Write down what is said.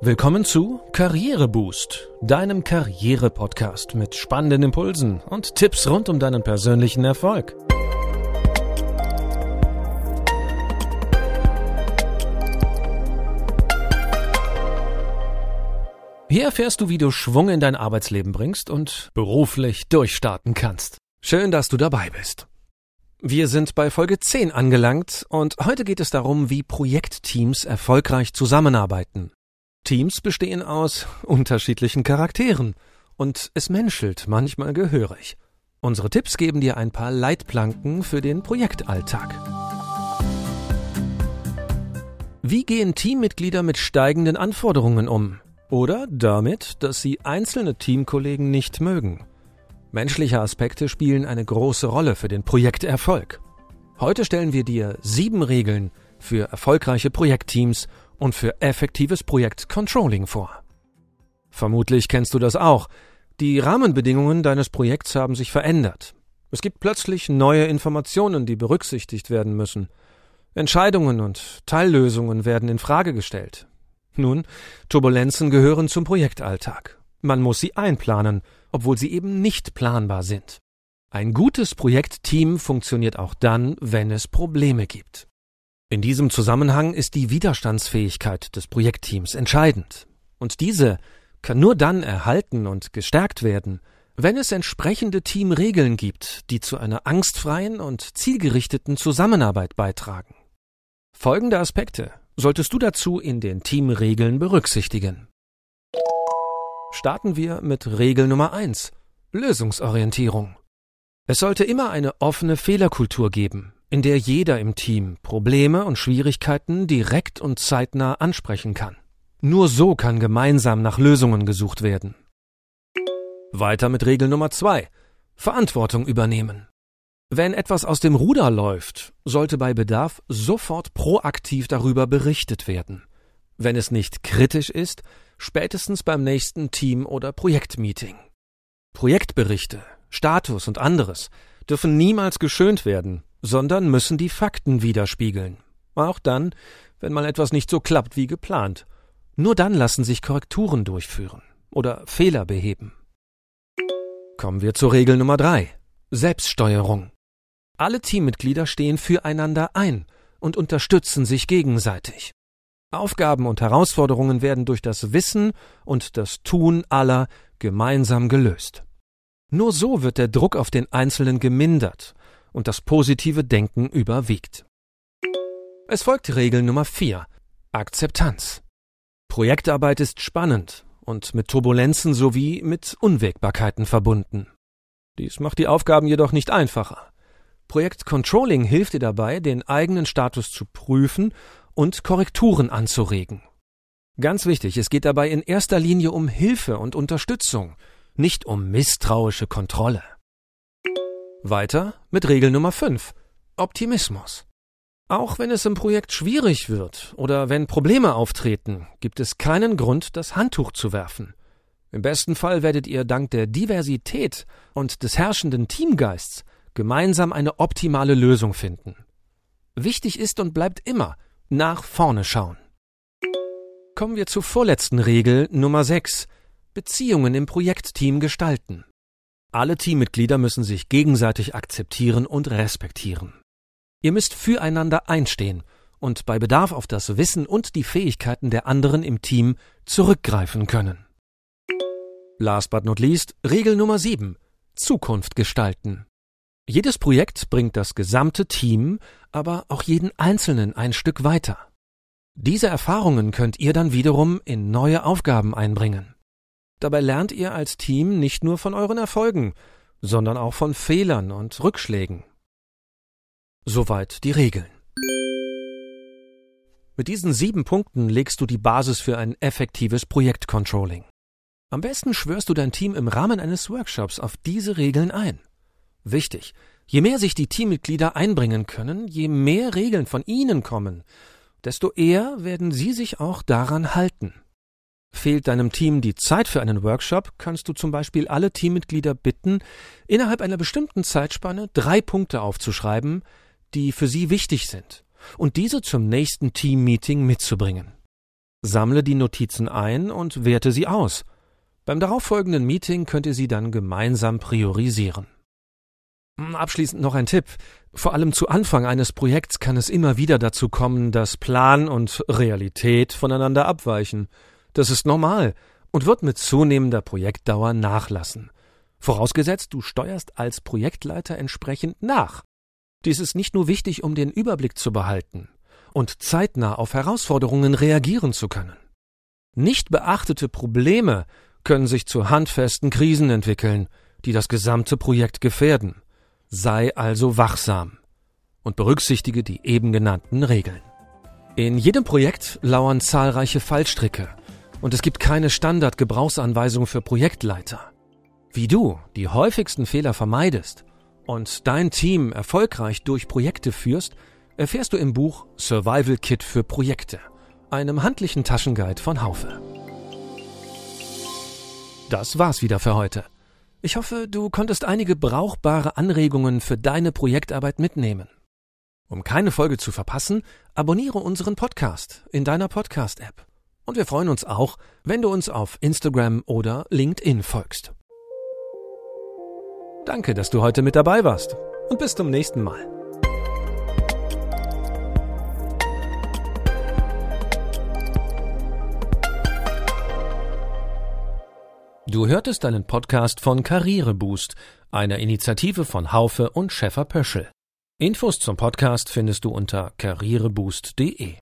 Willkommen zu Karriereboost, deinem Karriere-Podcast mit spannenden Impulsen und Tipps rund um deinen persönlichen Erfolg. Hier erfährst du, wie du Schwung in dein Arbeitsleben bringst und beruflich durchstarten kannst. Schön, dass du dabei bist. Wir sind bei Folge 10 angelangt und heute geht es darum, wie Projektteams erfolgreich zusammenarbeiten. Teams bestehen aus unterschiedlichen Charakteren und es menschelt manchmal gehörig. Unsere Tipps geben dir ein paar Leitplanken für den Projektalltag. Wie gehen Teammitglieder mit steigenden Anforderungen um? Oder damit, dass sie einzelne Teamkollegen nicht mögen? Menschliche Aspekte spielen eine große Rolle für den Projekterfolg. Heute stellen wir dir sieben Regeln für erfolgreiche Projektteams und für effektives Projektcontrolling vor. Vermutlich kennst du das auch. Die Rahmenbedingungen deines Projekts haben sich verändert. Es gibt plötzlich neue Informationen, die berücksichtigt werden müssen. Entscheidungen und Teillösungen werden in Frage gestellt. Nun, Turbulenzen gehören zum Projektalltag. Man muss sie einplanen, obwohl sie eben nicht planbar sind. Ein gutes Projektteam funktioniert auch dann, wenn es Probleme gibt. In diesem Zusammenhang ist die Widerstandsfähigkeit des Projektteams entscheidend. Und diese kann nur dann erhalten und gestärkt werden, wenn es entsprechende Teamregeln gibt, die zu einer angstfreien und zielgerichteten Zusammenarbeit beitragen. Folgende Aspekte solltest du dazu in den Teamregeln berücksichtigen. Starten wir mit Regel Nummer eins: Lösungsorientierung. Es sollte immer eine offene Fehlerkultur geben, in der jeder im Team Probleme und Schwierigkeiten direkt und zeitnah ansprechen kann. Nur so kann gemeinsam nach Lösungen gesucht werden. Weiter mit Regel Nummer zwei: Verantwortung übernehmen. Wenn etwas aus dem Ruder läuft, sollte bei Bedarf sofort proaktiv darüber berichtet werden. Wenn es nicht kritisch ist, spätestens beim nächsten Team- oder Projektmeeting. Projektberichte, Status und anderes dürfen niemals geschönt werden, sondern müssen die Fakten widerspiegeln. Auch dann, wenn mal etwas nicht so klappt wie geplant. Nur dann lassen sich Korrekturen durchführen oder Fehler beheben. Kommen wir zur Regel Nummer drei: Selbststeuerung. Alle Teammitglieder stehen füreinander ein und unterstützen sich gegenseitig. Aufgaben und Herausforderungen werden durch das Wissen und das Tun aller gemeinsam gelöst. Nur so wird der Druck auf den Einzelnen gemindert und das positive Denken überwiegt. Es folgt Regel Nummer 4. Akzeptanz. Projektarbeit ist spannend und mit Turbulenzen sowie mit Unwägbarkeiten verbunden. Dies macht die Aufgaben jedoch nicht einfacher. Projektcontrolling hilft dir dabei, den eigenen Status zu prüfen und Korrekturen anzuregen. Ganz wichtig, es geht dabei in erster Linie um Hilfe und Unterstützung, nicht um misstrauische Kontrolle. Weiter mit Regel Nummer 5. Optimismus. Auch wenn es im Projekt schwierig wird oder wenn Probleme auftreten, gibt es keinen Grund, das Handtuch zu werfen. Im besten Fall werdet ihr dank der Diversität und des herrschenden Teamgeists gemeinsam eine optimale Lösung finden. Wichtig ist und bleibt immer nach vorne schauen. Kommen wir zur vorletzten Regel Nummer 6. Beziehungen im Projektteam gestalten. Alle Teammitglieder müssen sich gegenseitig akzeptieren und respektieren. Ihr müsst füreinander einstehen und bei Bedarf auf das Wissen und die Fähigkeiten der anderen im Team zurückgreifen können. Last but not least, Regel Nummer 7. Zukunft gestalten. Jedes Projekt bringt das gesamte Team, aber auch jeden Einzelnen ein Stück weiter. Diese Erfahrungen könnt ihr dann wiederum in neue Aufgaben einbringen. Dabei lernt ihr als Team nicht nur von euren Erfolgen, sondern auch von Fehlern und Rückschlägen. Soweit die Regeln. Mit diesen sieben Punkten legst du die Basis für ein effektives Projektcontrolling. Am besten schwörst du dein Team im Rahmen eines Workshops auf diese Regeln ein. Wichtig, je mehr sich die Teammitglieder einbringen können, je mehr Regeln von ihnen kommen, desto eher werden sie sich auch daran halten. Fehlt deinem Team die Zeit für einen Workshop, kannst du zum Beispiel alle Teammitglieder bitten, innerhalb einer bestimmten Zeitspanne drei Punkte aufzuschreiben, die für sie wichtig sind, und diese zum nächsten Teammeeting mitzubringen. Sammle die Notizen ein und werte sie aus. Beim darauffolgenden Meeting könnt ihr sie dann gemeinsam priorisieren. Hm, abschließend noch ein Tipp. Vor allem zu Anfang eines Projekts kann es immer wieder dazu kommen, dass Plan und Realität voneinander abweichen. Das ist normal und wird mit zunehmender Projektdauer nachlassen. Vorausgesetzt, du steuerst als Projektleiter entsprechend nach. Dies ist nicht nur wichtig, um den Überblick zu behalten und zeitnah auf Herausforderungen reagieren zu können. Nicht beachtete Probleme können sich zu handfesten Krisen entwickeln, die das gesamte Projekt gefährden. Sei also wachsam und berücksichtige die eben genannten Regeln. In jedem Projekt lauern zahlreiche Fallstricke und es gibt keine Standardgebrauchsanweisung für Projektleiter. Wie du die häufigsten Fehler vermeidest und dein Team erfolgreich durch Projekte führst, erfährst du im Buch Survival Kit für Projekte, einem handlichen Taschenguide von Haufe. Das war's wieder für heute. Ich hoffe, du konntest einige brauchbare Anregungen für deine Projektarbeit mitnehmen. Um keine Folge zu verpassen, abonniere unseren Podcast in deiner Podcast-App. Und wir freuen uns auch, wenn du uns auf Instagram oder LinkedIn folgst. Danke, dass du heute mit dabei warst und bis zum nächsten Mal. Du hörtest einen Podcast von Karriereboost, einer Initiative von Haufe und Schäfer Pöschel. Infos zum Podcast findest du unter karriereboost.de.